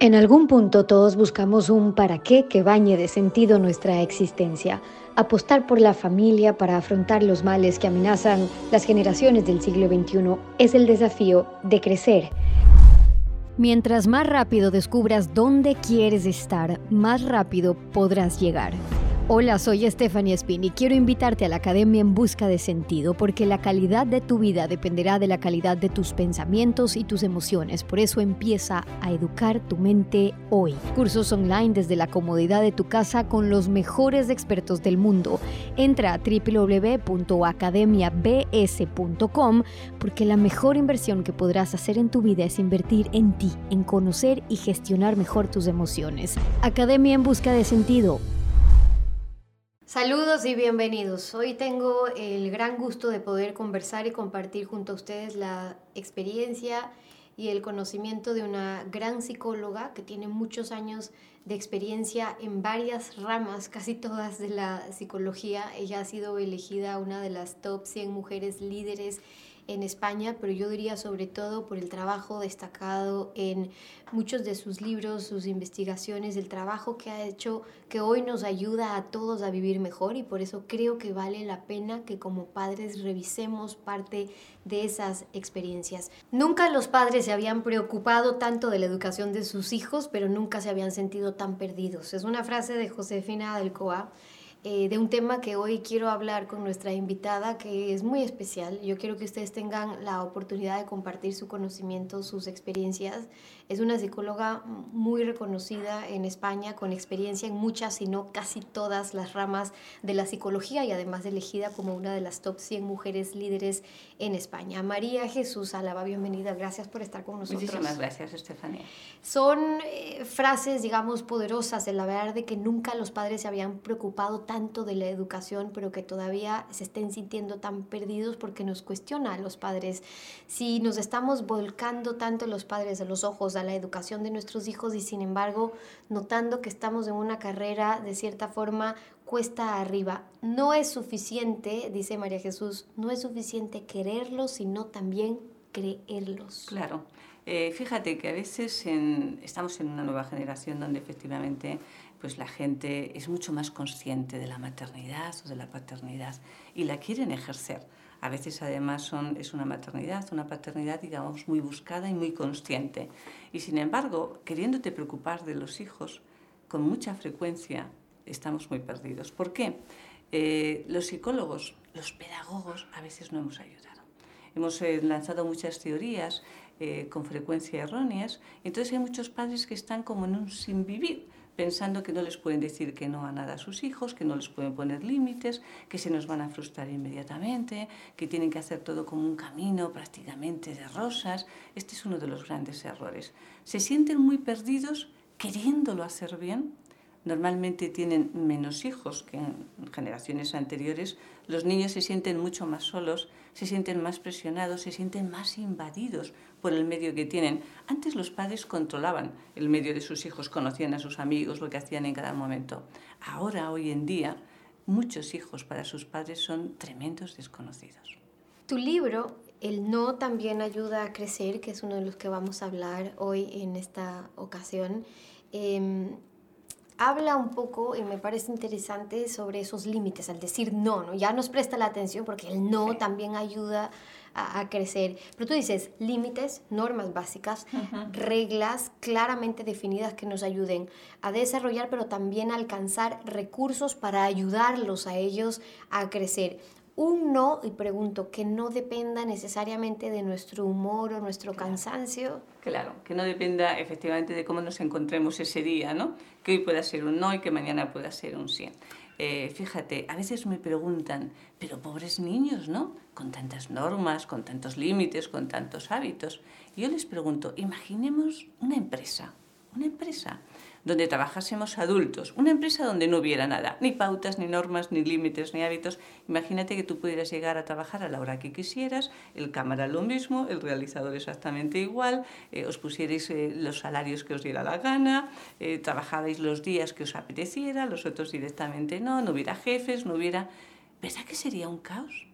En algún punto todos buscamos un para qué que bañe de sentido nuestra existencia. Apostar por la familia para afrontar los males que amenazan las generaciones del siglo XXI es el desafío de crecer. Mientras más rápido descubras dónde quieres estar, más rápido podrás llegar. Hola, soy Stephanie Spin y quiero invitarte a la Academia en Busca de Sentido porque la calidad de tu vida dependerá de la calidad de tus pensamientos y tus emociones. Por eso empieza a educar tu mente hoy. Cursos online desde la comodidad de tu casa con los mejores expertos del mundo. Entra a www.academiabs.com porque la mejor inversión que podrás hacer en tu vida es invertir en ti, en conocer y gestionar mejor tus emociones. Academia en Busca de Sentido Saludos y bienvenidos. Hoy tengo el gran gusto de poder conversar y compartir junto a ustedes la experiencia y el conocimiento de una gran psicóloga que tiene muchos años de experiencia en varias ramas, casi todas de la psicología. Ella ha sido elegida una de las top 100 mujeres líderes en España, pero yo diría sobre todo por el trabajo destacado en muchos de sus libros, sus investigaciones, el trabajo que ha hecho que hoy nos ayuda a todos a vivir mejor y por eso creo que vale la pena que como padres revisemos parte de esas experiencias. Nunca los padres se habían preocupado tanto de la educación de sus hijos, pero nunca se habían sentido tan perdidos. Es una frase de Josefina Alcoa eh, de un tema que hoy quiero hablar con nuestra invitada, que es muy especial. Yo quiero que ustedes tengan la oportunidad de compartir su conocimiento, sus experiencias. Es una psicóloga muy reconocida en España, con experiencia en muchas, si no casi todas las ramas de la psicología y además elegida como una de las top 100 mujeres líderes en España. María Jesús Alaba, bienvenida. Gracias por estar con nosotros. Muchísimas gracias, Estefanía. Son eh, frases, digamos, poderosas, la verdad de que nunca los padres se habían preocupado tanto de la educación, pero que todavía se estén sintiendo tan perdidos porque nos cuestiona a los padres. Si nos estamos volcando tanto los padres de los ojos a la educación de nuestros hijos y sin embargo notando que estamos en una carrera de cierta forma cuesta arriba. No es suficiente, dice María Jesús, no es suficiente quererlos, sino también creerlos. Claro. Eh, fíjate que a veces estamos en una nueva generación donde efectivamente pues la gente es mucho más consciente de la maternidad o de la paternidad y la quieren ejercer. A veces además son, es una maternidad, una paternidad digamos muy buscada y muy consciente. Y sin embargo, queriéndote preocupar de los hijos, con mucha frecuencia estamos muy perdidos. ¿Por qué? Eh, los psicólogos, los pedagogos a veces no hemos ayudado. Hemos eh, lanzado muchas teorías eh, con frecuencia erróneas, entonces hay muchos padres que están como en un sin vivir pensando que no les pueden decir que no a nada a sus hijos, que no les pueden poner límites, que se nos van a frustrar inmediatamente, que tienen que hacer todo como un camino prácticamente de rosas. Este es uno de los grandes errores. Se sienten muy perdidos queriéndolo hacer bien. Normalmente tienen menos hijos que en generaciones anteriores. Los niños se sienten mucho más solos, se sienten más presionados, se sienten más invadidos por el medio que tienen. Antes los padres controlaban el medio de sus hijos, conocían a sus amigos, lo que hacían en cada momento. Ahora, hoy en día, muchos hijos para sus padres son tremendos desconocidos. Tu libro, El no, también ayuda a crecer, que es uno de los que vamos a hablar hoy en esta ocasión. Em, habla un poco, y me parece interesante, sobre esos límites, al decir no, ¿no? Ya nos presta la atención porque el no también ayuda a, crecer. Pero tú dices límites, normas básicas, reglas claramente definidas que nos ayuden a desarrollar, pero también a alcanzar recursos para ayudarlos a ellos a crecer un no, y pregunto, que no dependa necesariamente de nuestro humor o nuestro cansancio. Claro, que no dependa efectivamente de cómo nos encontremos ese día, ¿no? Que hoy pueda ser un no y que mañana pueda ser un sí. Eh, fíjate, a veces me preguntan, pero pobres niños, ¿no? Con tantas normas, con tantos límites, con tantos hábitos. Y yo les pregunto, imaginemos una empresa, una empresa donde trabajásemos adultos, una empresa donde no hubiera nada, ni pautas, ni normas, ni límites, ni hábitos. Imagínate que tú pudieras llegar a trabajar a la hora que quisieras, el cámara lo mismo, el realizador exactamente igual, eh, os pusierais eh, los salarios que os diera la gana, eh, los días que os apeteciera, los otros directamente no, no hubiera jefes, no hubiera... ¿Verdad que sería un caos?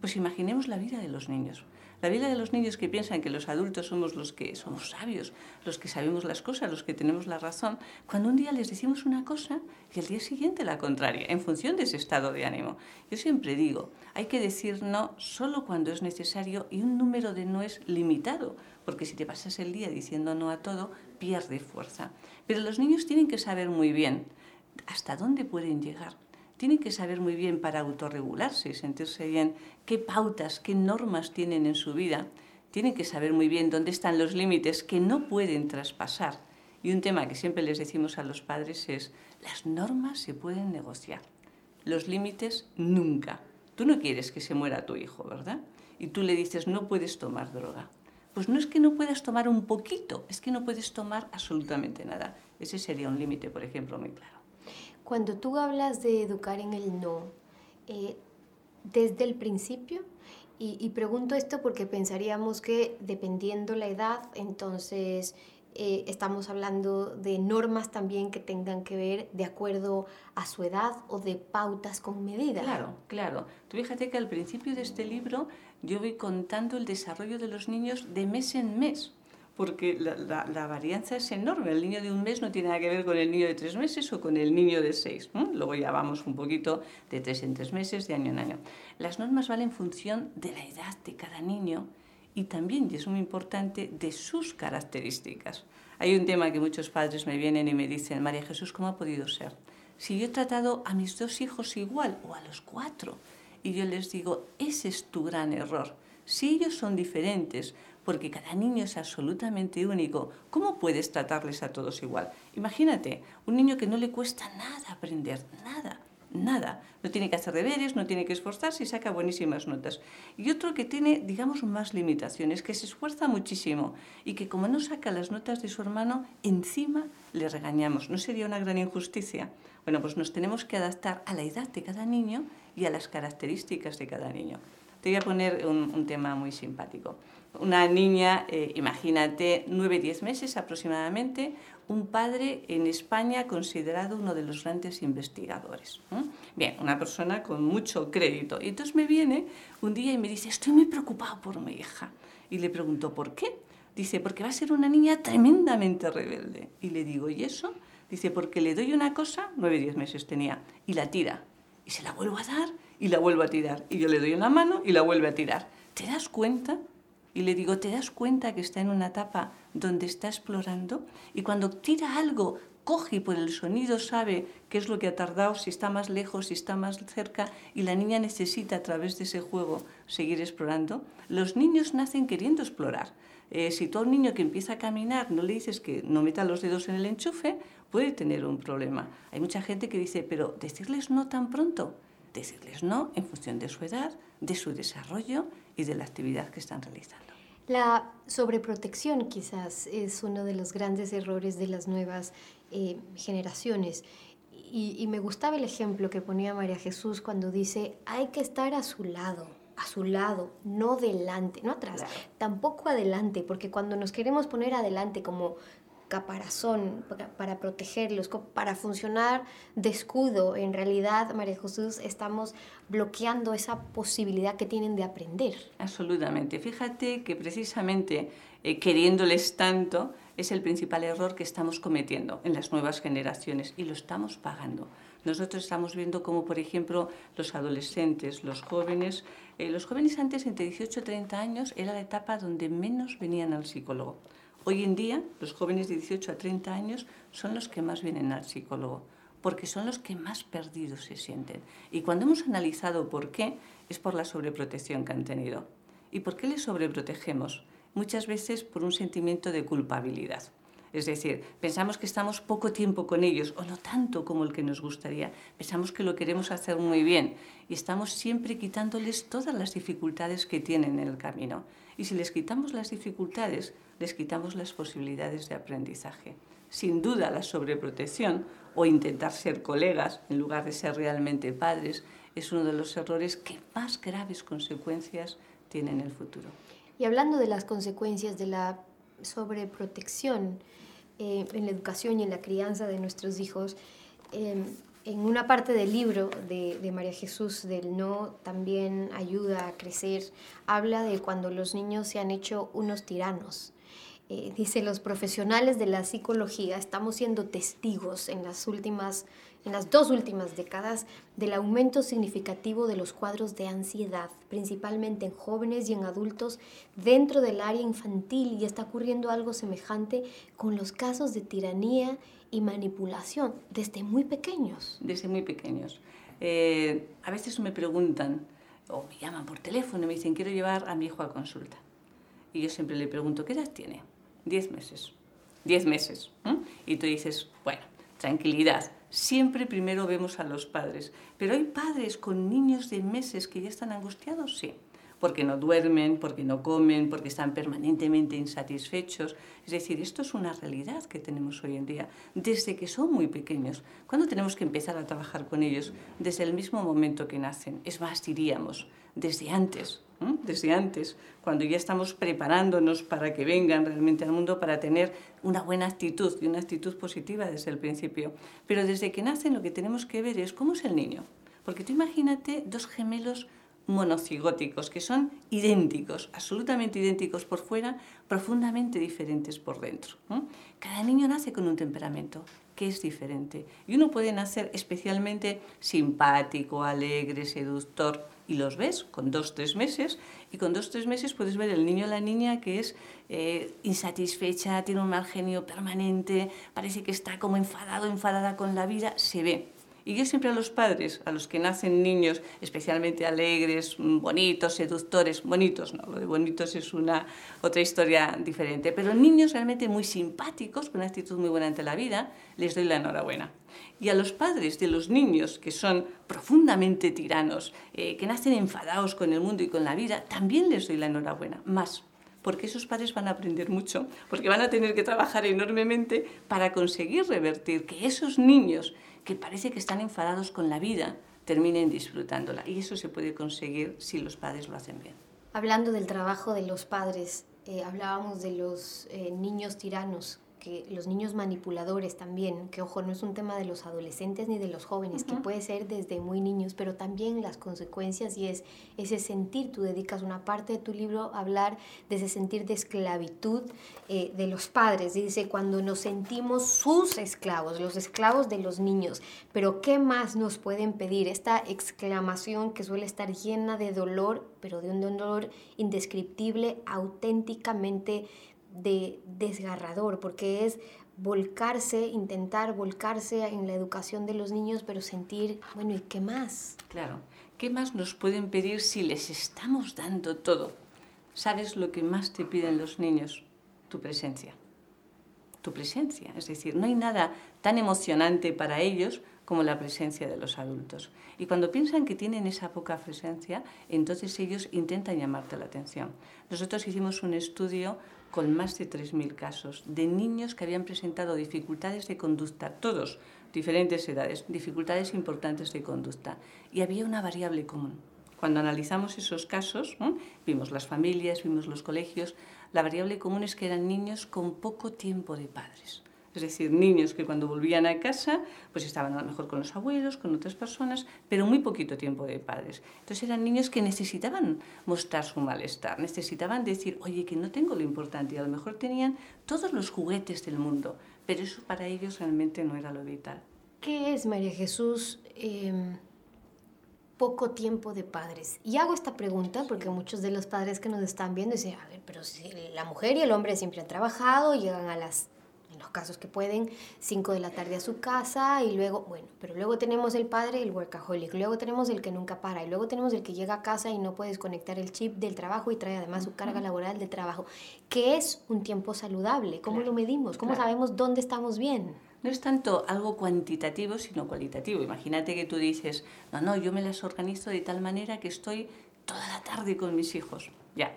Pues imaginemos la vida de los niños. La vida de los niños que piensan que los adultos somos los que somos sabios, los que sabemos las cosas, los que tenemos la razón, cuando un día les decimos una cosa y el día siguiente la contraria, en función de ese estado de ánimo. Yo siempre digo, hay que decir no solo cuando es necesario y un número de no es limitado, porque si te pasas el día diciendo no a todo, pierde fuerza. Pero los niños tienen que saber muy bien hasta dónde pueden llegar tienen que saber muy bien para autorregularse y sentirse bien qué pautas, qué normas tienen en su vida. Tienen que saber muy bien dónde están los límites que no pueden traspasar. Y un tema que siempre les decimos a los padres es, las normas se pueden negociar, los límites nunca. Tú no quieres que se muera tu hijo, ¿verdad? Y tú le dices, no puedes tomar droga. Pues no es que no puedas tomar un poquito, es que no puedes tomar absolutamente nada. Ese sería un límite, por ejemplo, muy claro. Cuando tú hablas de educar en el no, eh, desde el principio, y, pregunto esto porque pensaríamos que dependiendo la edad, entonces eh, estamos hablando de normas también que tengan que ver de acuerdo a su edad o de pautas con medida. Claro, claro. Tú fíjate que al principio de este libro yo voy contando el desarrollo de los niños de mes en mes porque la, la, varianza es enorme. El niño de un mes no tiene nada que ver con el niño de tres meses o con el niño de seis. Luego ya vamos un poquito de tres en tres meses, de año en año. Las normas valen en función de la edad de cada niño y también, y es muy importante, de sus características. Hay un tema que muchos padres me vienen y me dicen, María Jesús, ¿cómo ha podido ser? Si yo he tratado a mis dos hijos igual o a los cuatro, y yo les digo, ese es tu gran error. Si ellos son diferentes, porque cada niño es absolutamente único. ¿Cómo puedes tratarles a todos igual? Imagínate, un niño que no le cuesta nada aprender, nada, nada. No tiene que hacer deberes, no tiene que esforzarse y saca buenísimas notas. Y otro que tiene, digamos, más limitaciones, que se esfuerza muchísimo y que como no saca las notas de su hermano, encima le regañamos. ¿No sería una gran injusticia? Bueno, pues nos tenemos que adaptar a la edad de cada niño y a las características de cada niño. Te voy a poner un, un tema muy simpático una niña, eh, imagínate, 9-10 meses aproximadamente, un padre en España considerado uno de los grandes investigadores. Bien, una persona con mucho crédito. Y entonces me viene un día y me dice, estoy muy preocupado por mi hija. Y le pregunto, ¿por qué? Dice, porque va a ser una niña tremendamente rebelde. Y le digo, ¿y eso? Dice, porque le doy una cosa, 9-10 meses tenía, y la tira. Y se la vuelvo a dar y la vuelvo a tirar. Y yo le doy una mano y la vuelve a tirar. ¿Te das cuenta y le digo, ¿te das cuenta que está en una etapa donde está explorando? Y cuando tira algo, coge por el sonido sabe qué es lo que ha tardado, si está más lejos, si está más cerca, y la niña necesita a través de ese juego seguir explorando. Los niños nacen queriendo explorar. Eh, si tú a un niño que empieza a caminar no le dices que no meta los dedos en el enchufe, puede tener un problema. Hay mucha gente que dice, pero decirles no tan pronto, decirles no en función de su edad, de su desarrollo y de la actividad que están realizando. La sobreprotección quizás es uno de los grandes errores de las nuevas eh, generaciones. Y, me gustaba el ejemplo que ponía María Jesús cuando dice, hay que estar a su lado, a su lado, no delante, no atrás, tampoco adelante, porque cuando nos queremos poner adelante como caparazón para, protegerlos, para funcionar de escudo. En realidad, María Jesús, estamos bloqueando esa posibilidad que tienen de aprender. Absolutamente. Fíjate que precisamente eh, queriéndoles tanto es el principal error que estamos cometiendo en las nuevas generaciones y lo estamos pagando. Nosotros estamos viendo cómo, por ejemplo, los adolescentes, los jóvenes, eh, los jóvenes antes entre 18 y 30 años era la etapa donde menos venían al psicólogo. Hoy en día, los jóvenes de 18 a 30 años son los que más vienen al psicólogo, porque son los que más perdidos se sienten. Y cuando hemos analizado por qué, es por la sobreprotección que han tenido. ¿Y por qué les sobreprotegemos? Muchas veces por un sentimiento de culpabilidad. Es decir, pensamos que estamos poco tiempo con ellos o no tanto como el que nos gustaría. Pensamos que lo queremos hacer muy bien y estamos siempre quitándoles todas las dificultades que tienen en el camino. Y si les quitamos las dificultades, les quitamos las posibilidades de aprendizaje. Sin duda, la sobreprotección o intentar ser colegas en lugar de ser realmente padres es uno de los errores que más graves consecuencias tiene en el futuro. Y hablando de las consecuencias de la sobreprotección eh, en la educación y en la crianza de nuestros hijos, em, en una parte del libro de, María Jesús del no también ayuda a crecer, habla de cuando los niños se han hecho unos tiranos. Eh, dice, los profesionales de la psicología estamos siendo testigos en las últimas en las dos últimas décadas del aumento significativo de los cuadros de ansiedad, principalmente en jóvenes y en adultos dentro del área infantil y está ocurriendo algo semejante con los casos de tiranía y manipulación desde muy pequeños. Desde muy pequeños. Eh, a veces me preguntan o me llaman por teléfono y me dicen quiero llevar a mi hijo a consulta. Y yo siempre le pregunto, ¿qué edad tiene? Diez meses. Diez meses. Y tú dices, bueno, tranquilidad, siempre primero vemos a los padres. Pero hay padres con niños de meses que ya están angustiados, sí, porque no duermen, porque no comen, porque están permanentemente insatisfechos. Es decir, esto es una realidad que tenemos hoy en día, desde que son muy pequeños. ¿Cuándo tenemos que empezar a trabajar con ellos? Desde el mismo momento que nacen. Es más, diríamos, desde antes, desde antes, cuando ya estamos preparándonos para que vengan realmente al mundo, para tener una buena actitud y una actitud positiva desde el principio. Pero desde que nacen lo que tenemos que ver es cómo es el niño. Porque tú imagínate dos gemelos monocigóticos que son idénticos, absolutamente idénticos por fuera, profundamente diferentes por dentro. Cada niño nace con un temperamento que es diferente y uno puede nacer especialmente simpático, alegre, seductor, y los ves con dos, tres meses, y con dos, tres meses puedes ver el niño o la niña que es eh, insatisfecha, tiene un mal genio permanente, parece que está como enfadado, enfadada con la vida, se ve. Y yo siempre a los padres, a los que nacen niños especialmente alegres, bonitos, seductores, bonitos, no, lo de bonitos es una otra historia diferente, pero niños realmente muy simpáticos, con una actitud muy buena ante la vida, les doy la enhorabuena. Y a los padres de los niños que son profundamente tiranos, eh, que nacen enfadados con el mundo y con la vida, también les doy la enhorabuena, más porque esos padres van a aprender mucho, porque van a tener que trabajar enormemente para conseguir revertir que esos niños que parece que están enfadados con la vida, terminen disfrutándola. Y eso se puede conseguir si los padres lo hacen bien. Hablando del trabajo de los padres, eh, hablábamos de los eh, niños tiranos que los niños manipuladores también, que ojo, no es un tema de los adolescentes ni de los jóvenes, que puede ser desde muy niños, pero también las consecuencias y es ese sentir, tú dedicas una parte de tu libro a hablar de ese sentir de esclavitud eh, de los padres, dice, cuando nos sentimos sus esclavos, los esclavos de los niños, pero ¿qué más nos pueden pedir? Esta exclamación que suele estar llena de dolor, pero de un dolor indescriptible, auténticamente de desgarrador, porque es volcarse, intentar volcarse en la educación de los niños, pero sentir, bueno, ¿y qué más? Claro, ¿qué más nos pueden pedir si les estamos dando todo? ¿Sabes lo que más te piden los niños? Tu presencia. Tu presencia. Es decir, no hay nada tan emocionante para ellos como la presencia de los adultos. Y cuando piensan que tienen esa poca presencia, entonces ellos intentan llamarte la atención. Nosotros hicimos un estudio con más de 3.000 casos de niños que habían presentado dificultades de conducta, todos, diferentes edades, dificultades importantes de conducta. Y había una variable común. Cuando analizamos esos casos, vimos las familias, vimos los colegios, la variable común es que eran niños con poco tiempo de padres. Es decir, niños que cuando volvían a casa, pues estaban a lo mejor con los abuelos, con otras personas, pero muy poquito tiempo de padres. Entonces eran niños que necesitaban mostrar su malestar, necesitaban decir, oye, que no tengo lo importante, y a lo mejor tenían todos los juguetes del mundo, pero eso para ellos realmente no era lo vital. ¿Qué es, María Jesús? Em, poco tiempo de padres. Y hago esta pregunta porque muchos de los padres que nos están viendo dicen, a ver, pero si la mujer y el hombre siempre han trabajado, llegan a las los casos que pueden, 5 de la tarde a su casa y luego, bueno, pero luego tenemos el padre, el workaholic, luego tenemos el que nunca para y luego tenemos el que llega a casa y no puede desconectar el chip del trabajo y trae además su carga laboral de trabajo. ¿Qué es un tiempo saludable? ¿Cómo lo medimos? ¿Cómo sabemos dónde estamos bien? No es tanto algo cuantitativo, sino cualitativo. Imagínate que tú dices, no, no, yo me las organizo de tal manera que estoy toda la tarde con mis hijos. Ya,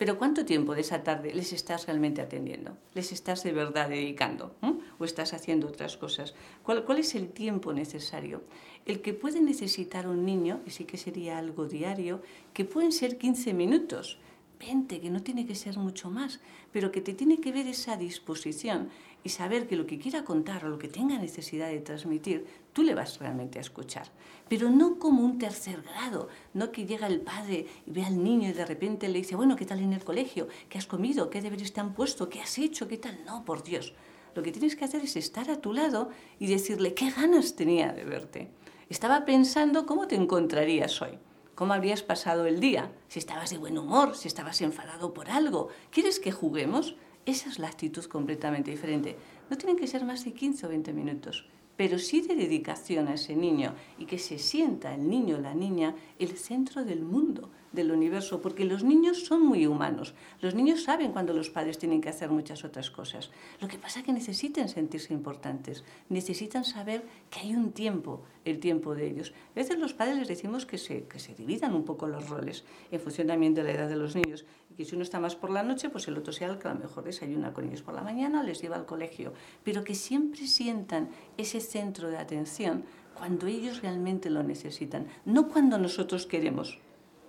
pero ¿cuánto tiempo de esa tarde les estás realmente atendiendo? ¿Les estás de verdad dedicando? ¿O estás haciendo otras cosas? ¿Cuál, ¿Cuál, es el tiempo necesario? El que puede necesitar un niño, y sí que sería algo diario, que pueden ser 15 minutos, que no tiene que ser mucho más, pero que te tiene que ver esa disposición y saber que lo que quiera contar o lo que tenga necesidad de transmitir, tú le vas realmente a escuchar. Pero no como un tercer grado, no que llega el padre y ve al niño y de repente le dice, bueno, ¿qué tal en el colegio? ¿Qué has comido? ¿Qué deberes te han puesto? ¿Qué has hecho? ¿Qué tal? No, por Dios. Lo que tienes que hacer es estar a tu lado y decirle qué ganas tenía de verte. Estaba pensando cómo te encontrarías hoy cómo habrías pasado el día, si estabas de buen humor, si estabas enfadado por algo. ¿Quieres que juguemos? Esa es la actitud completamente diferente. No tienen que ser más de 15 o 20 minutos, pero sí de dedicación a ese niño y que se sienta el niño o la niña el centro del mundo, del universo, porque los niños son muy humanos. Los niños saben cuando los padres tienen que hacer muchas otras cosas. Lo que pasa es que necesitan sentirse importantes, necesitan saber que hay un tiempo, el tiempo de ellos. A veces los padres les decimos que se, que se dividan un poco los roles en función también de la edad de los niños. Y que si uno está más por la noche, pues el otro sea el que a lo mejor desayuna con ellos por la mañana, les lleva al colegio. Pero que siempre sientan ese centro de atención cuando ellos realmente lo necesitan, no cuando nosotros queremos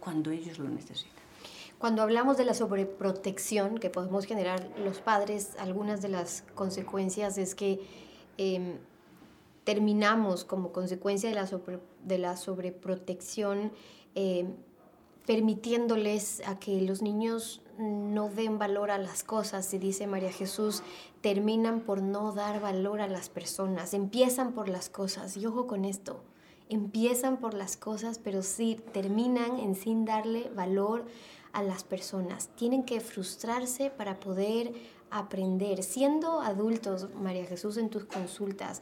cuando ellos lo necesitan. Cuando hablamos de la sobreprotección que podemos generar los padres, algunas de las consecuencias es que em, terminamos como consecuencia de la, de la sobreprotección em, permitiéndoles a que los niños no den valor a las cosas, y dice María Jesús, terminan por no dar valor a las personas, empiezan por las cosas, y ojo con esto, empiezan por las cosas, pero sí terminan en sin darle valor a las personas. Tienen que frustrarse para poder aprender. Siendo adultos, María Jesús, en tus consultas,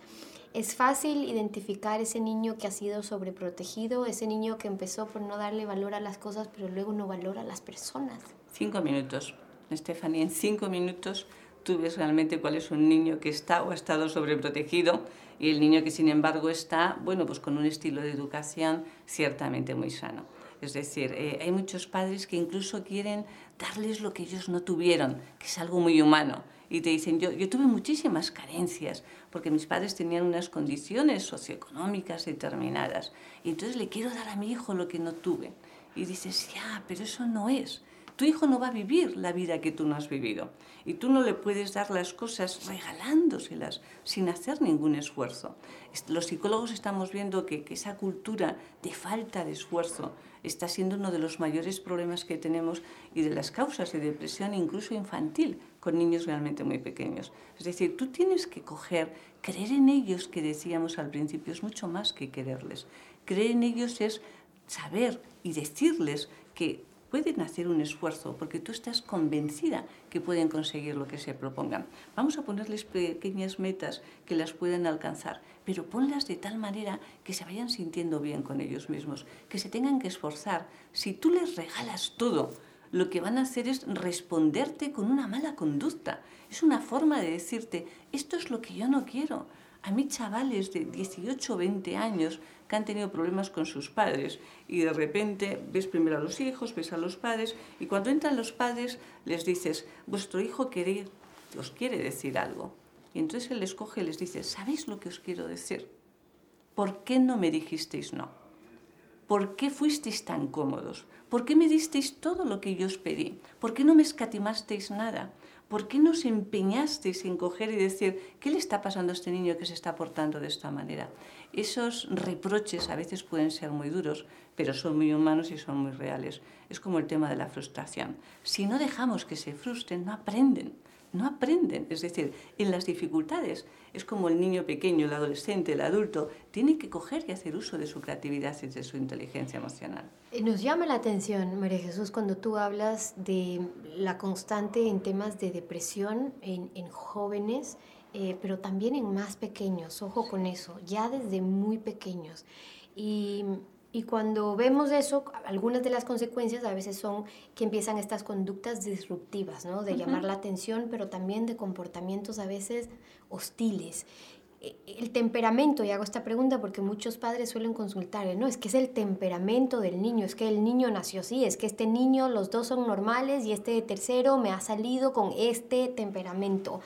es fácil identificar ese niño que ha sido sobreprotegido, ese niño que empezó por no darle valor a las cosas, pero luego no valora a las personas. Cinco minutos, Stephanie, en cinco minutos tú ves realmente cuál es un niño que está o ha estado sobreprotegido y el niño que sin embargo está, bueno, pues con un estilo de educación ciertamente muy sano. Es decir, eh, hay muchos padres que incluso quieren darles lo que ellos no tuvieron, que es algo muy humano. Y te dicen, yo, yo tuve muchísimas carencias, porque mis padres tenían unas condiciones socioeconómicas determinadas. Y entonces le quiero dar a mi hijo lo que no tuve. Y dices, ya, pero eso no es. Tu hijo no va a vivir la vida que tú no has vivido y tú no le puedes dar las cosas regalándoselas sin hacer ningún esfuerzo. Los psicólogos estamos viendo que, esa cultura de falta de esfuerzo está siendo uno de los mayores problemas que tenemos y de las causas de depresión incluso infantil con niños realmente muy pequeños. Es decir, tú tienes que coger, creer en ellos, que decíamos al principio, es mucho más que quererles. Creer en ellos es saber y decirles que pueden hacer un esfuerzo porque tú estás convencida que pueden conseguir lo que se propongan. Vamos a ponerles pequeñas metas que las puedan alcanzar, pero ponlas de tal manera que se vayan sintiendo bien con ellos mismos, que se tengan que esforzar. Si tú les regalas todo, lo que van a hacer es responderte con una mala conducta. Es una forma de decirte, esto es lo que yo no quiero. A mí chavales de 18 o 20 años que han tenido problemas con sus padres y de repente ves primero a los hijos, ves a los padres y cuando entran los padres les dices, vuestro hijo quiere, os quiere decir algo. Y entonces él les coge y les dice, ¿sabéis lo que os quiero decir? ¿Por qué no me dijisteis no? ¿Por qué fuisteis tan cómodos? ¿Por qué me disteis todo lo que yo os pedí? ¿Por qué no me escatimasteis nada? ¿Por qué no os empeñasteis en coger y decir, ¿qué le está pasando a este niño que se está portando de esta manera? Esos reproches a veces pueden ser muy duros, pero son muy humanos y son muy reales. Es como el tema de la frustración. Si no dejamos que se frustren, no aprenden no aprenden. Es decir, en las dificultades es como el niño pequeño, el adolescente, el adulto, tiene que coger y hacer uso de su creatividad y de su inteligencia emocional. Eh, nos llama la atención, María Jesús, cuando tú hablas de la constante en temas de depresión en, jóvenes, eh, pero también en más pequeños, ojo con eso, ya desde muy pequeños. Y y cuando vemos eso, algunas de las consecuencias a veces son que empiezan estas conductas disruptivas, ¿no? De llamar la atención, pero también de comportamientos a veces hostiles. E, el temperamento, y hago esta pregunta porque muchos padres suelen consultar, ¿no? Es que es el temperamento del niño, es que el niño nació así, es que este niño, los dos son normales y este tercero me ha salido con este temperamento.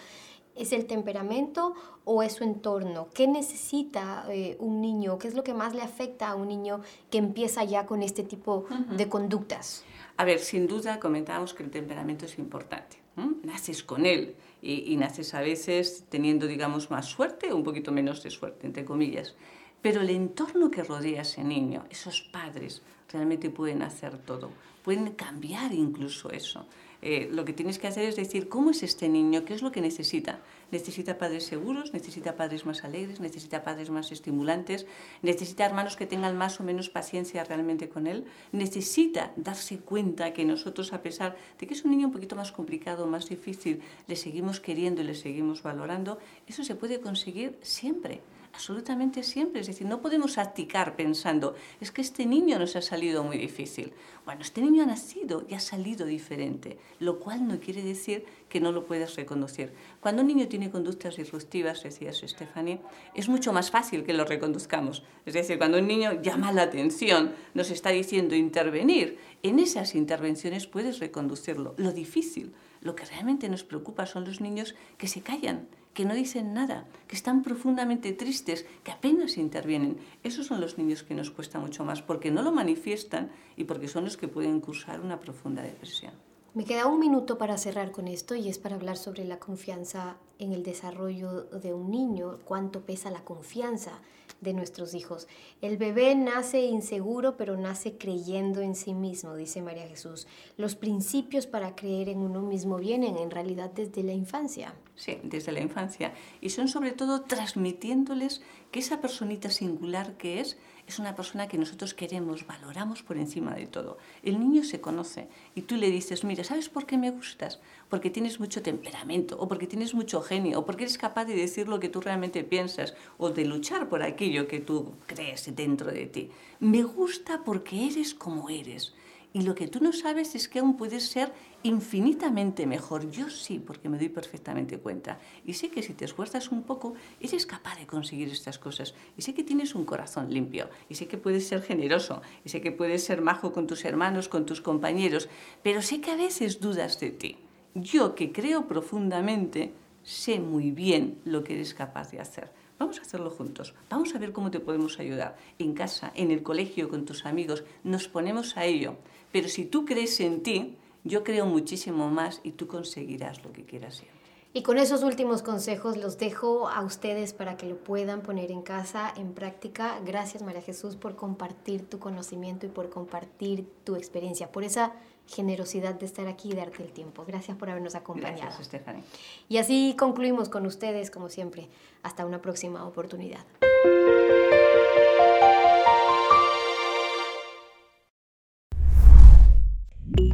¿Es el temperamento o es su entorno? ¿Qué necesita eh, un niño? ¿Qué es lo que más le afecta a un niño que empieza ya con este tipo de conductas? A ver, sin duda comentábamos que el temperamento es importante. Naces con él y, y, naces a veces teniendo, digamos, más suerte o un poquito menos de suerte, entre comillas. Pero el entorno que rodea a ese niño, esos padres, realmente pueden hacer todo. Pueden cambiar incluso eso. Eh, lo que tienes que hacer es decir, ¿cómo es este niño? ¿Qué es lo que necesita? ¿Necesita padres seguros? ¿Necesita padres más alegres? ¿Necesita padres más estimulantes? ¿Necesita hermanos que tengan más o menos paciencia realmente con él? ¿Necesita darse cuenta que nosotros, a pesar de que es un niño un poquito más complicado, más difícil, le seguimos queriendo y le seguimos valorando? Eso se puede conseguir siempre absolutamente siempre. Es decir, no podemos aticar pensando, es que este niño nos ha salido muy difícil. Bueno, este niño ha nacido y ha salido diferente, lo cual no quiere decir que no lo puedas reconocer. Cuando un niño tiene conductas disruptivas, decías Stephanie, es mucho más fácil que lo reconduzcamos. Es decir, cuando un niño llama la atención, nos está diciendo intervenir, en esas intervenciones puedes reconducirlo. Lo difícil, lo que realmente nos preocupa son los niños que se callan, que no dicen nada, que están profundamente tristes, que apenas intervienen. Esos son los niños que nos cuesta mucho más porque no lo manifiestan y porque son los que pueden cursar una profunda depresión. Me queda un minuto para cerrar con esto y es para hablar sobre la confianza en el desarrollo de un niño, cuánto pesa la confianza de nuestros hijos. El bebé nace inseguro, pero nace creyendo en sí mismo, dice María Jesús. Los principios para creer en uno mismo vienen en realidad desde la infancia. Sí, desde la infancia. Y son sobre todo transmitiéndoles que esa personita singular que es, es una persona que nosotros queremos, valoramos por encima de todo. El niño se conoce y tú le dices, mira, ¿sabes por qué me gustas? Porque tienes mucho temperamento, o porque tienes mucho genio, o porque eres capaz de decir lo que tú realmente piensas, o de luchar por aquello que tú crees dentro de ti. Me gusta porque eres como eres. Y lo que tú no sabes es que aún puedes ser infinitamente mejor. Yo sí, porque me doy perfectamente cuenta. Y sé que si te esfuerzas un poco, eres capaz de conseguir estas cosas. Y sé que tienes un corazón limpio. Y sé que puedes ser generoso. Y sé que puedes ser majo con tus hermanos, con tus compañeros. Pero sé que a veces dudas de ti. Yo que creo profundamente, sé muy bien lo que eres capaz de hacer. Vamos a hacerlo juntos. Vamos a ver cómo te podemos ayudar. En casa, en el colegio, con tus amigos. Nos ponemos a ello. Pero si tú crees en ti, yo creo muchísimo más y tú conseguirás lo que quieras siempre. Y con esos últimos consejos los dejo a ustedes para que lo puedan poner en casa, en práctica. Gracias María Jesús por compartir tu conocimiento y por compartir tu experiencia, por esa generosidad de estar aquí y darte el tiempo. Gracias por habernos acompañado. Gracias, Stephanie. Y así concluimos con ustedes, como siempre. Hasta una próxima oportunidad.